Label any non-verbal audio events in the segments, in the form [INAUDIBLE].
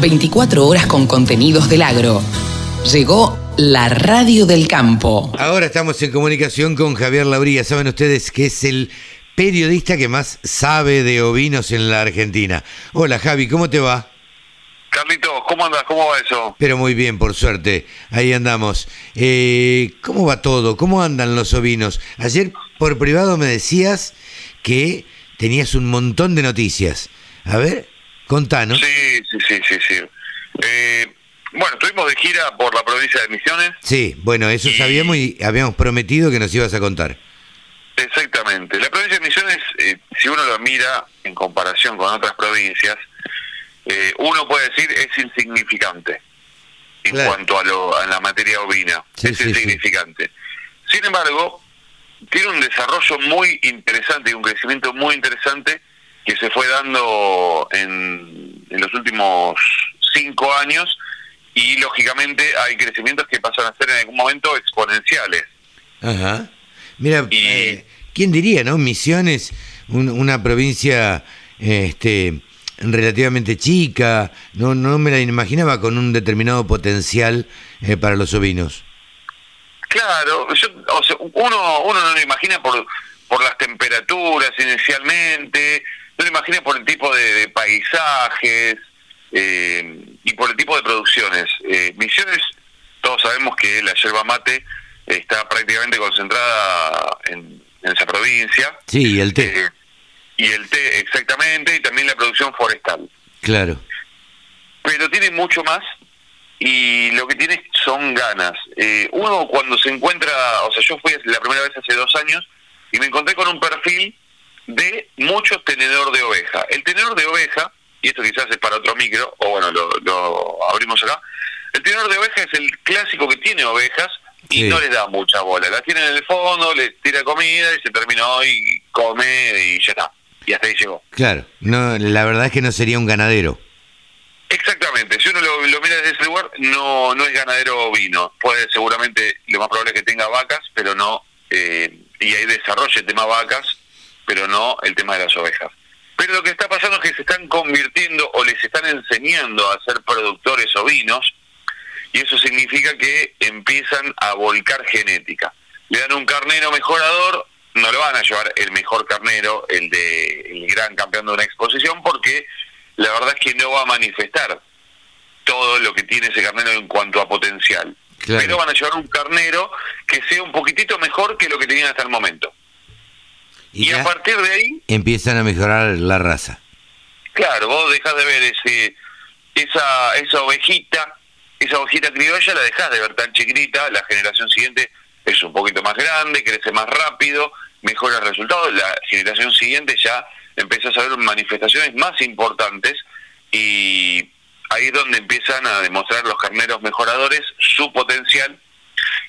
24 horas con contenidos del agro. Llegó la radio del campo. Ahora estamos en comunicación con Javier Lauría. Saben ustedes que es el periodista que más sabe de ovinos en la Argentina. Hola Javi, ¿cómo te va? Carlitos, ¿cómo andas? ¿Cómo va eso? Pero muy bien, por suerte. Ahí andamos. Eh, ¿Cómo va todo? ¿Cómo andan los ovinos? Ayer por privado me decías que tenías un montón de noticias. A ver, contanos. Sí, sí, sí, sí. sí. Eh, bueno, estuvimos de gira por la provincia de Misiones. Sí, bueno, eso sabíamos y habíamos prometido que nos ibas a contar. Exactamente. La provincia de Misiones, eh, si uno lo mira en comparación con otras provincias, eh, uno puede decir es insignificante en cuanto a, lo, a la materia ovina. es insignificante. Sin embargo, tiene un desarrollo muy interesante y un crecimiento muy interesante que se fue dando en, en los últimos cinco años y lógicamente hay crecimientos que pasan a ser en algún momento exponenciales. Ajá. Mira, eh, ¿quién diría, no? Misiones, una provincia este, relativamente chica, no, no me la imaginaba con un determinado potencial eh, para los ovinos. Claro, uno, uno no lo imagina por, por las temperaturas inicialmente, no lo imagina por el tipo de, paisajes eh, y por el tipo de producciones. Eh, Misiones, todos sabemos que la yerba mate está prácticamente concentrada en, esa provincia. Sí, y el té. Eh, y el té, exactamente, y también la producción forestal. Claro. Pero tiene mucho más y lo que tiene son ganas. Eh, uno cuando se encuentra, o sea, yo fui la primera vez hace dos años y me encontré con un perfil de mucho tenedor de oveja. El tenedor de oveja, y esto quizás es para otro micro, o bueno, lo, lo abrimos acá, el tenedor de oveja es el clásico que tiene ovejas, y no le da mucha bola. La tiene en el fondo, le tira comida y se terminó y come y ya está. Y hasta ahí llegó. Claro, no, la verdad es que no sería un ganadero. Exactamente, si uno lo, mira desde ese lugar, no, no es ganadero ovino. Puede seguramente, lo más probable es que tenga vacas, pero no, eh, y ahí desarrolle el tema vacas, pero no el tema de las ovejas. Pero lo que está pasando es que se están convirtiendo o les están enseñando a ser productores ovinos, y eso significa que empiezan a volcar genética. Le dan un carnero mejorador, no le van a llevar el mejor carnero, el de el gran campeón de una exposición, porque la verdad es que no va a manifestar todo lo que tiene ese carnero en cuanto a potencial. Pero van a llevar un carnero que sea un poquitito mejor que lo que tenían hasta el momento. Y, a partir de ahí... Empiezan a mejorar la raza. Claro, vos dejás de ver ese esa, esa ovejita esa hojita criolla la dejas de ver tan chiquita, la generación siguiente es un poquito más grande, crece más rápido, mejora el resultado, la generación siguiente ya empiezas a ver manifestaciones más importantes y ahí es donde empiezan a demostrar los carneros mejoradores su potencial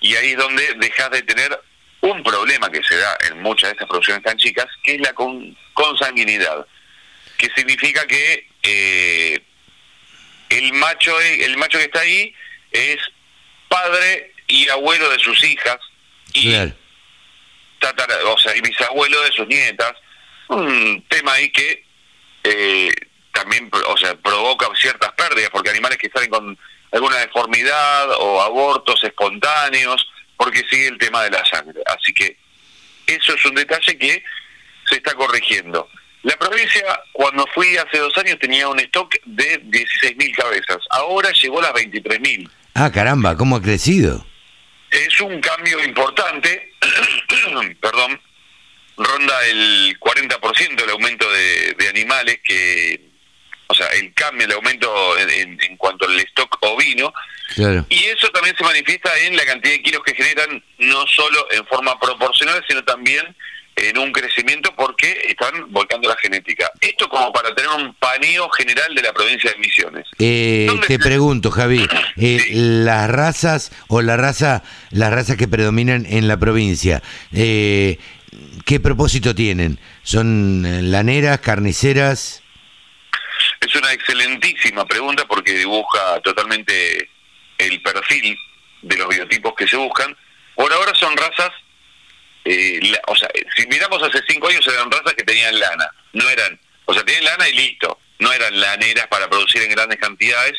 y ahí es donde dejas de tener un problema que se da en muchas de estas producciones tan chicas, que es la consanguinidad, que significa que eh, el macho, el macho que está ahí es padre y abuelo de sus hijas y o sea, y bisabuelo de sus nietas. Un tema ahí que eh, también, o sea, provoca ciertas pérdidas porque animales que salen con alguna deformidad o abortos espontáneos, porque sigue el tema de la sangre. Así que eso es un detalle que se está corrigiendo. La provincia, cuando fui hace dos años, tenía un stock de 16.000 cabezas. Ahora llegó a las 23.000. Ah, caramba, ¿cómo ha crecido? Es un cambio importante, [CLEARS THROAT] perdón, ronda el 40% el aumento de, animales que, sea, el cambio, el aumento en, en cuanto al stock ovino. Claro. Y eso también se manifiesta en la cantidad de kilos que generan, no solo en forma proporcional, sino también en un crecimiento porque están volcando la genética. Esto como para tener un paneo general de la provincia de Misiones. Eh, te pregunto, Javi, [CLEARS THROAT] eh, las razas o la raza, las razas que predominan en la provincia, eh, ¿qué propósito tienen? ¿Son laneras, carniceras? Es una excelentísima pregunta porque dibuja totalmente el perfil de los biotipos que se buscan. Por ahora son razas eh, o sea, si miramos hace cinco años eran razas que tenían lana, no eran, o sea, tienen lana y listo, no eran laneras para producir en grandes cantidades.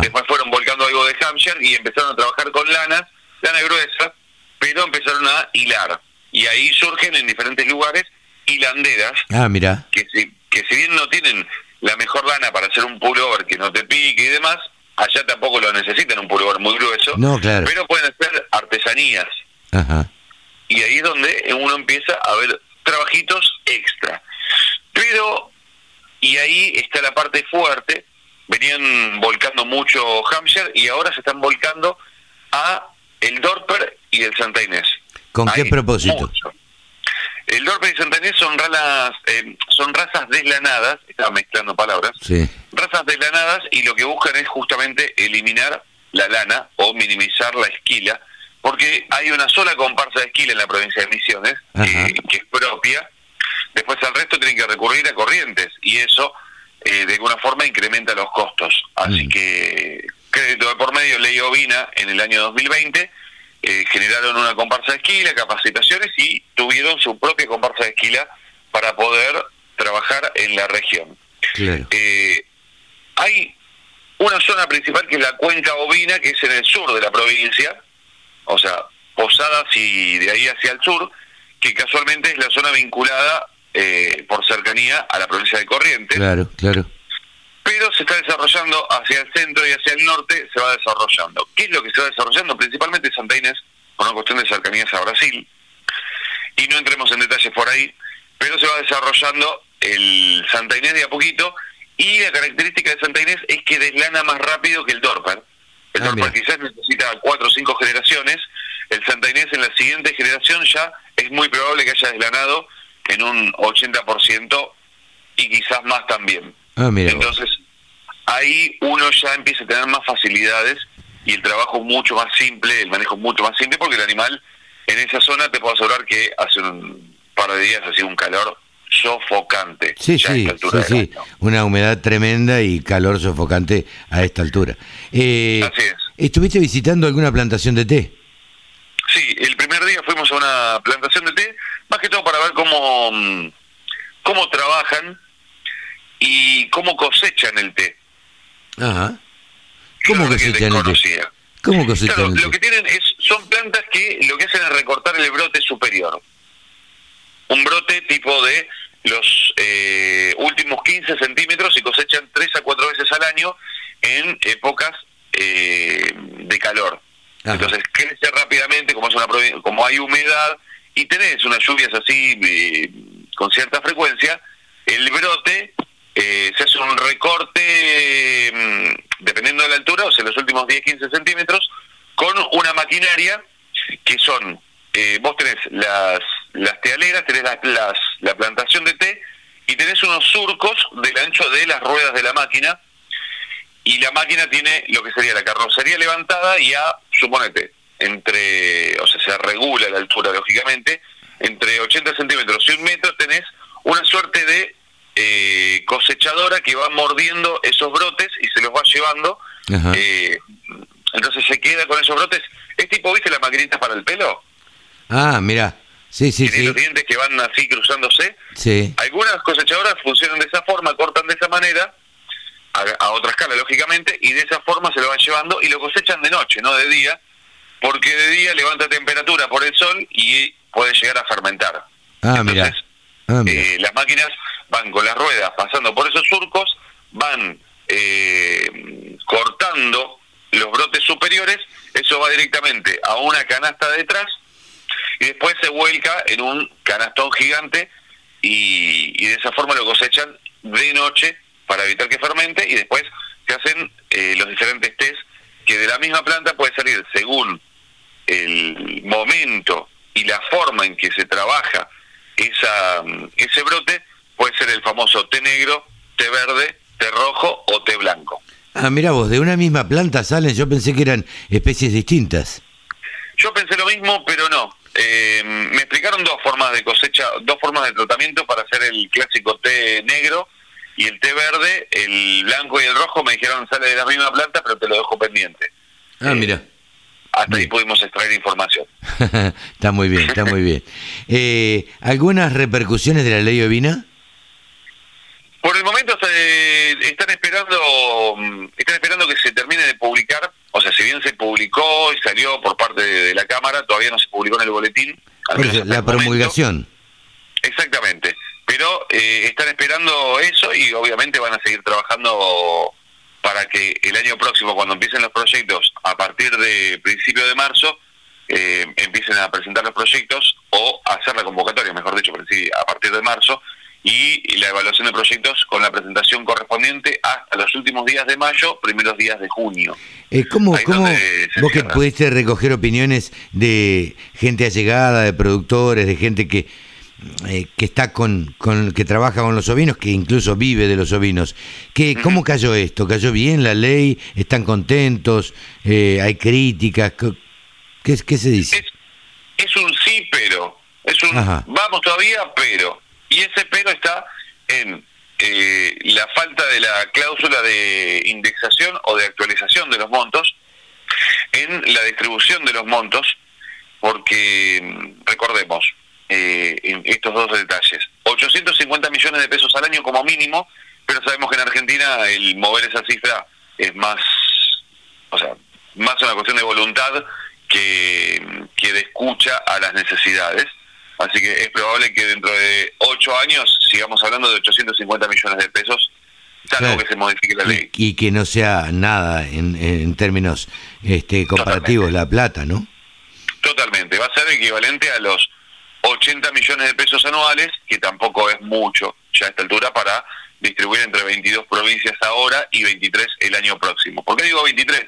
Después fueron volcando algo de Hampshire y empezaron a trabajar con lanas, lana gruesa, pero empezaron a hilar. Y ahí surgen en diferentes lugares hilanderas. Ah, mira. Que si, que si bien no tienen la mejor lana para hacer un pullover que no te pique y demás, allá tampoco lo necesitan un pullover muy grueso. No, claro. Pero pueden ser artesanías. Ajá. Y ahí es donde uno empieza a ver trabajitos extra. Pero, y ahí está la parte fuerte, venían volcando mucho Hampshire y ahora se están volcando a el Dorper y el Santa Inés. ¿Con qué propósito? El Dorper y Santa Inés son, ralas, eh, son razas deslanadas, estaba mezclando palabras, sí. razas deslanadas y lo que buscan es justamente eliminar la lana o minimizar la esquila, porque hay una sola comparsa de esquila en la provincia de Misiones, eh, que es propia, después al resto tienen que recurrir a corrientes y eso eh, de alguna forma incrementa los costos. Así mm. que crédito de por medio, ley ovina en el año 2020, eh, generaron una comparsa de esquila, capacitaciones y tuvieron su propia comparsa de esquila para poder trabajar en la región. Eh, hay una zona principal que es la cuenca ovina, que es en el sur de la provincia, o sea, Posadas y de ahí hacia el sur, que casualmente es la zona vinculada eh, por cercanía a la provincia de Corrientes. Claro, claro. Pero se está desarrollando hacia el centro y hacia el norte, se va desarrollando. ¿Qué es lo que se va desarrollando? Principalmente Santa Inés, por una cuestión de cercanías a Brasil. Y no entremos en detalles por ahí, pero se va desarrollando el Santa Inés de a poquito. Y la característica de Santa Inés es que deslana más rápido que el Dorper. El ah, Dorper quizás necesita cuatro o cinco generaciones. El Santa Inés en la siguiente generación ya es muy probable que haya deslanado en un 80% y quizás más también. Ah, Entonces, ahí uno ya empieza a tener más facilidades y el trabajo mucho más simple, el manejo mucho más simple, porque el animal en esa zona te puedo asegurar que hace un par de días ha sido un calor sofocante. Sí, sí, sí, sí. Una humedad tremenda y calor sofocante a esta altura. Eh, Así es. ¿Estuviste visitando alguna plantación de té? Sí, el primer día fuimos a una plantación de té más que todo para ver cómo, mm, cómo trabajan y cómo cosechan el té. Ajá. ¿Cómo cosechan el té? ¿Cómo cosechan el té? Lo que tienen es, son plantas que lo que hacen es recortar el brote superior. Un brote tipo de los eh, últimos 15 centímetros y cosechan 3 a 4 veces al año en épocas eh, de calor. Entonces crece rápidamente, como, es una, como hay humedad, y tenés unas lluvias así eh, con cierta frecuencia, el brote eh, se hace un recorte, mm, dependiendo de la altura, o sea, los últimos 10-15 centímetros, con una maquinaria que son, eh, vos tenés las, las tealeras, tenés las, las, la plantación de té y tenés unos surcos del ancho de las ruedas de la máquina y la máquina tiene lo que sería la carrocería levantada y a, suponete, entre, o sea, se regula la altura, lógicamente, entre 80 centímetros y un metro tenés una suerte de eh, cosechadora que va mordiendo esos brotes y se los va llevando. Eh, entonces se queda con esos brotes. ¿Es tipo, viste, las maquinitas para el pelo? Ah, mira. Sí, sí, sí. los dientes que van así cruzándose. Sí. Algunas cosechadoras funcionan de esa forma, cortan de esa manera, a, a otra escala, lógicamente, y de esa forma se lo van llevando y lo cosechan de noche, no de día, porque de día levanta temperatura por el sol y puede llegar a fermentar. Ah, mira. Ah, eh, las máquinas van con las ruedas pasando por esos surcos, van eh, cortando los brotes superiores, eso va directamente a una canasta detrás y después se vuelca en un canastón gigante y, de esa forma lo cosechan de noche para evitar que fermente y después se hacen eh, los diferentes test que de la misma planta puede salir según el momento y la forma en que se trabaja esa, ese brote puede ser el famoso té negro, té verde, té rojo o té blanco. Ah, mira vos, de una misma planta salen, yo pensé que eran especies distintas. Yo pensé lo mismo, pero no. Eh, me explicaron dos formas de cosecha, dos formas de tratamiento para hacer el clásico té negro y el té verde, el blanco y el rojo me dijeron sale de la misma planta, pero te lo dejo pendiente. Ah, eh, mira hasta ahí pudimos extraer información. [LAUGHS] está muy bien, está muy bien. [LAUGHS] Eh, ¿Algunas repercusiones de la ley ovina? Por el momento, eh, están esperando mm, están esperando que se termine de publicar, o sea, si bien se publicó y salió por parte de, la Cámara, todavía no se publicó en el boletín. la promulgación. Exactamente, pero eh, están esperando eso y obviamente van a seguir trabajando para que el año próximo, cuando empiecen los proyectos, a partir de principio de marzo, eh, empiecen a presentar los proyectos o hacer la convocatoria, mejor dicho, a partir de marzo, y la evaluación de proyectos con la presentación correspondiente hasta los últimos días de mayo, primeros días de junio. Eh, ¿Cómo, cómo vos que pudiste recoger opiniones de gente allegada, de productores, de gente que eh, que está con, con, que trabaja con los ovinos, que incluso vive de los ovinos. ¿Qué, ¿Cómo cayó esto? ¿Cayó bien la ley? ¿Están contentos? Eh, ¿Hay críticas? ¿Qué, qué se dice? Es, un sí, pero. Es un vamos todavía, pero. Y ese pero está en eh, la falta de la cláusula de indexación o de actualización de los montos, en la distribución de los montos, porque mm, recordemos, eh, en estos dos detalles. 850 millones de pesos al año como mínimo, pero sabemos que en Argentina el mover esa cifra es más, o sea, más una cuestión de voluntad que, que de escucha a las necesidades. Así que es probable que dentro de ocho años sigamos hablando de 850 millones de pesos, salvo que se modifique la ley. Y, que no sea nada en, en términos este, comparativos la plata, ¿no? Totalmente, va a ser equivalente a los 80 millones de pesos anuales, que tampoco es mucho ya a esta altura para distribuir entre 22 provincias ahora y 23 el año próximo. ¿Por qué digo 23?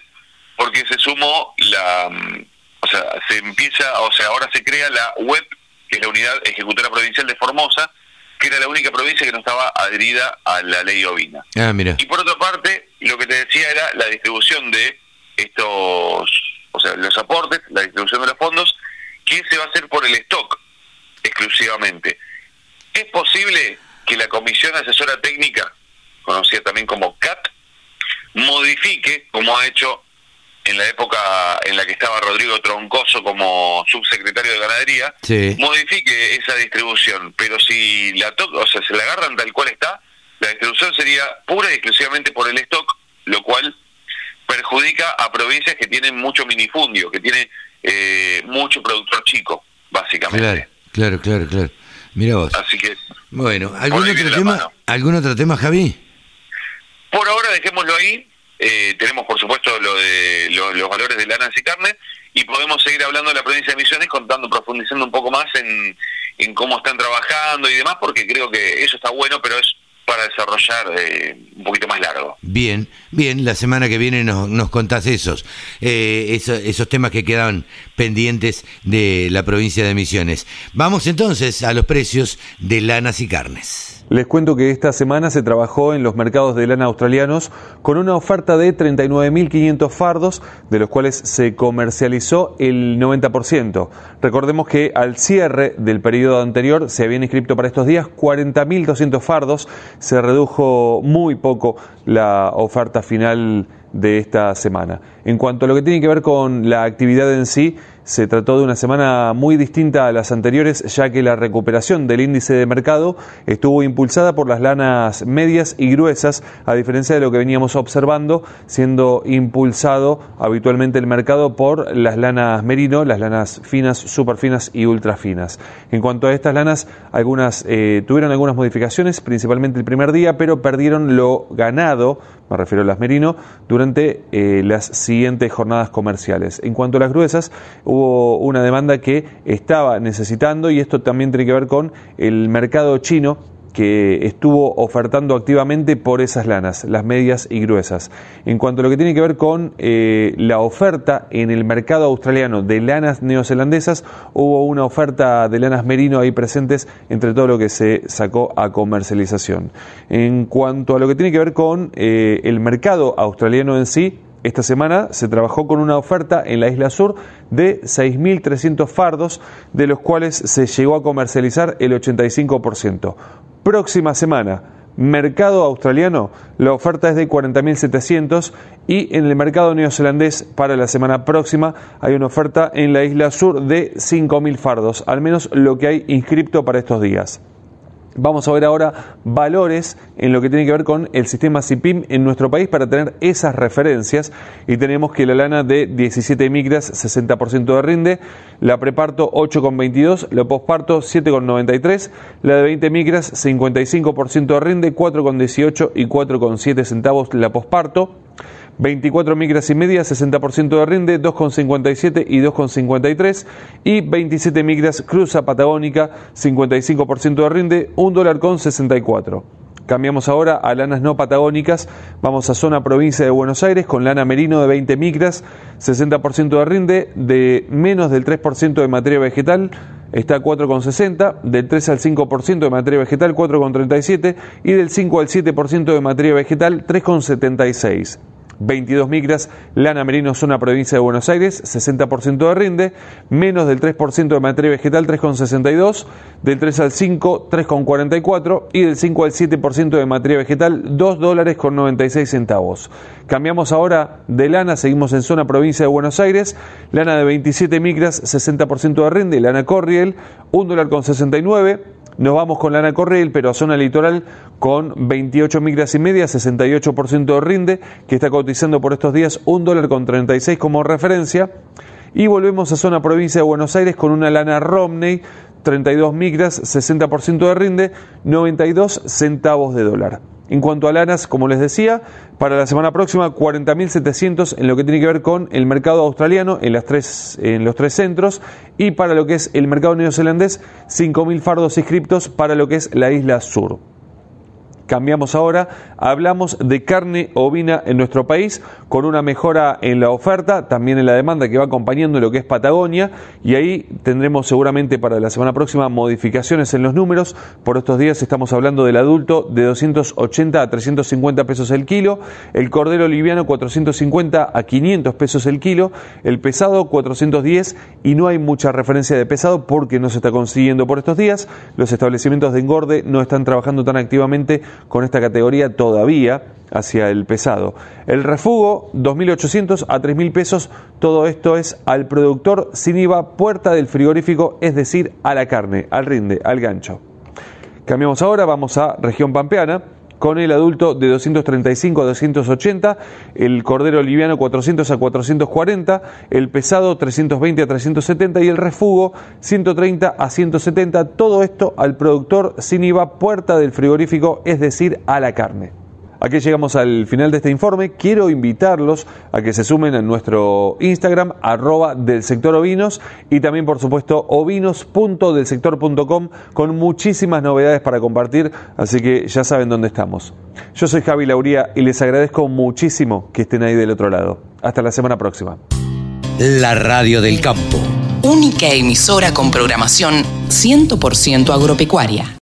Porque se sumó la, mm, o sea, se empieza, o sea, ahora se crea la web, que es la unidad ejecutora provincial de Formosa, que era la única provincia que no estaba adherida a la ley ovina. Ah, mira. Y por otra parte, lo que te decía era la distribución de estos, o sea, los aportes, la distribución de los fondos, que se va a hacer por el stock exclusivamente. ¿Es posible que la Comisión Asesora Técnica, conocida también como CAT, modifique, como ha hecho en la época en la que estaba Rodrigo Troncoso como subsecretario de Ganadería, modifique esa distribución, pero si la o sea, se la agarran tal cual está, la distribución sería pura y exclusivamente por el stock, lo cual perjudica a provincias que tienen mucho minifundio, que tiene eh, mucho productor chico, básicamente. Claro, claro, claro. Mira vos. Así que. Bueno, ¿algún otro tema? ¿Algún otro tema, Javi? Por ahora dejémoslo ahí. Eh, tenemos, por supuesto, lo de los valores de lanas y carne y podemos seguir hablando de la provincia de Misiones, contando, profundizando un poco más en, en cómo están trabajando y demás, porque creo que eso está bueno, pero es para desarrollar eh, un poquito más largo. Bien, bien, la semana que viene nos, nos contás esos, eh, esos, esos temas que quedan pendientes de la provincia de Misiones. Vamos entonces a los precios de lanas y carnes. Les cuento que esta semana se trabajó en los mercados de lana australianos con una oferta de 39.500 fardos, de los cuales se comercializó el 90%. Recordemos que al cierre del periodo anterior se habían inscrito para estos días 40.200 fardos, se redujo muy poco la oferta final de esta semana. En cuanto a lo que tiene que ver con la actividad en sí, se trató de una semana muy distinta a las anteriores, ya que la recuperación del índice de mercado estuvo impulsada por las lanas medias y gruesas, a diferencia de lo que veníamos observando, siendo impulsado habitualmente el mercado por las lanas merino, las lanas finas, superfinas y ultrafinas. En cuanto a estas lanas, algunas eh, tuvieron algunas modificaciones, principalmente el primer día, pero perdieron lo ganado, me refiero a las merino, durante eh, las siguientes jornadas comerciales. En cuanto a las gruesas, una demanda que estaba necesitando y esto también tiene que ver con el mercado chino que estuvo ofertando activamente por esas lanas, las medias y gruesas. En cuanto a lo que tiene que ver con eh, la oferta en el mercado australiano de lanas neozelandesas, hubo una oferta de lanas merino ahí presentes entre todo lo que se sacó a comercialización. En cuanto a lo que tiene que ver con eh, el mercado australiano en sí, esta semana se trabajó con una oferta en la isla sur de 6.300 fardos, de los cuales se llegó a comercializar el 85%. Próxima semana, mercado australiano, la oferta es de 40.700 y en el mercado neozelandés para la semana próxima hay una oferta en la isla sur de 5.000 fardos, al menos lo que hay inscripto para estos días. Vamos a ver ahora valores en lo que tiene que ver con el sistema CIPIM en nuestro país para tener esas referencias. Y tenemos que la lana de 17 micras, 60% de rinde, la preparto 8,22, la posparto 7,93, la de 20 micras 55% de rinde, 4,18 y 4,7 centavos la posparto. 24 micras y media, 60% de rinde, 2,57 y 2,53. Y 27 micras cruza patagónica, 55% de rinde, 1 dólar con 64. Cambiamos ahora a lanas no patagónicas. Vamos a zona provincia de Buenos Aires con lana merino de 20 micras, 60% de rinde, de menos del 3% de materia vegetal, está 4,60, del 3 al 5% de materia vegetal 4,37 y del 5 al 7% de materia vegetal 3,76. 22 micras, lana merino zona provincia de Buenos Aires, 60% de rinde, menos del 3% de materia vegetal 3,62, del 3 al 5 3,44 y del 5 al 7% de materia vegetal 2 dólares con 96 centavos. Cambiamos ahora de lana, seguimos en zona provincia de Buenos Aires, lana de 27 micras, 60% de rinde, lana Corriel, 1 dólar con 69, nos vamos con lana Corriel, pero a zona litoral con 28 micras y media, 68% de rinde, que está cotizando por estos días un dólar con 36 como referencia. Y volvemos a zona provincia de Buenos Aires con una lana Romney, 32 micras, 60% de rinde, 92 centavos de dólar. En cuanto a lanas, como les decía, para la semana próxima 40.700 en lo que tiene que ver con el mercado australiano en, las tres, en los tres centros y para lo que es el mercado neozelandés 5.000 fardos inscriptos para lo que es la isla sur. Cambiamos ahora, hablamos de carne ovina en nuestro país con una mejora en la oferta, también en la demanda que va acompañando lo que es Patagonia y ahí tendremos seguramente para la semana próxima modificaciones en los números. Por estos días estamos hablando del adulto de 280 a 350 pesos el kilo, el cordero liviano 450 a 500 pesos el kilo, el pesado 410 y no hay mucha referencia de pesado porque no se está consiguiendo por estos días. Los establecimientos de engorde no están trabajando tan activamente con esta categoría todavía hacia el pesado. El refugo, 2.800 a 3.000 pesos, todo esto es al productor sin IVA, puerta del frigorífico, es decir, a la carne, al rinde, al gancho. Cambiamos ahora, vamos a región pampeana con el adulto de 235 a 280, el cordero liviano 400 a 440, el pesado 320 a 370 y el refugo 130 a 170. Todo esto al productor sin IVA, puerta del frigorífico, es decir, a la carne. Aquí llegamos al final de este informe. Quiero invitarlos a que se sumen a nuestro Instagram, arroba del sector ovinos, y también, por supuesto, ovinos.delsector.com con muchísimas novedades para compartir, así que ya saben dónde estamos. Yo soy Javi Lauría y les agradezco muchísimo que estén ahí del otro lado. Hasta la semana próxima. La Radio del Campo. Única emisora con programación 100% agropecuaria.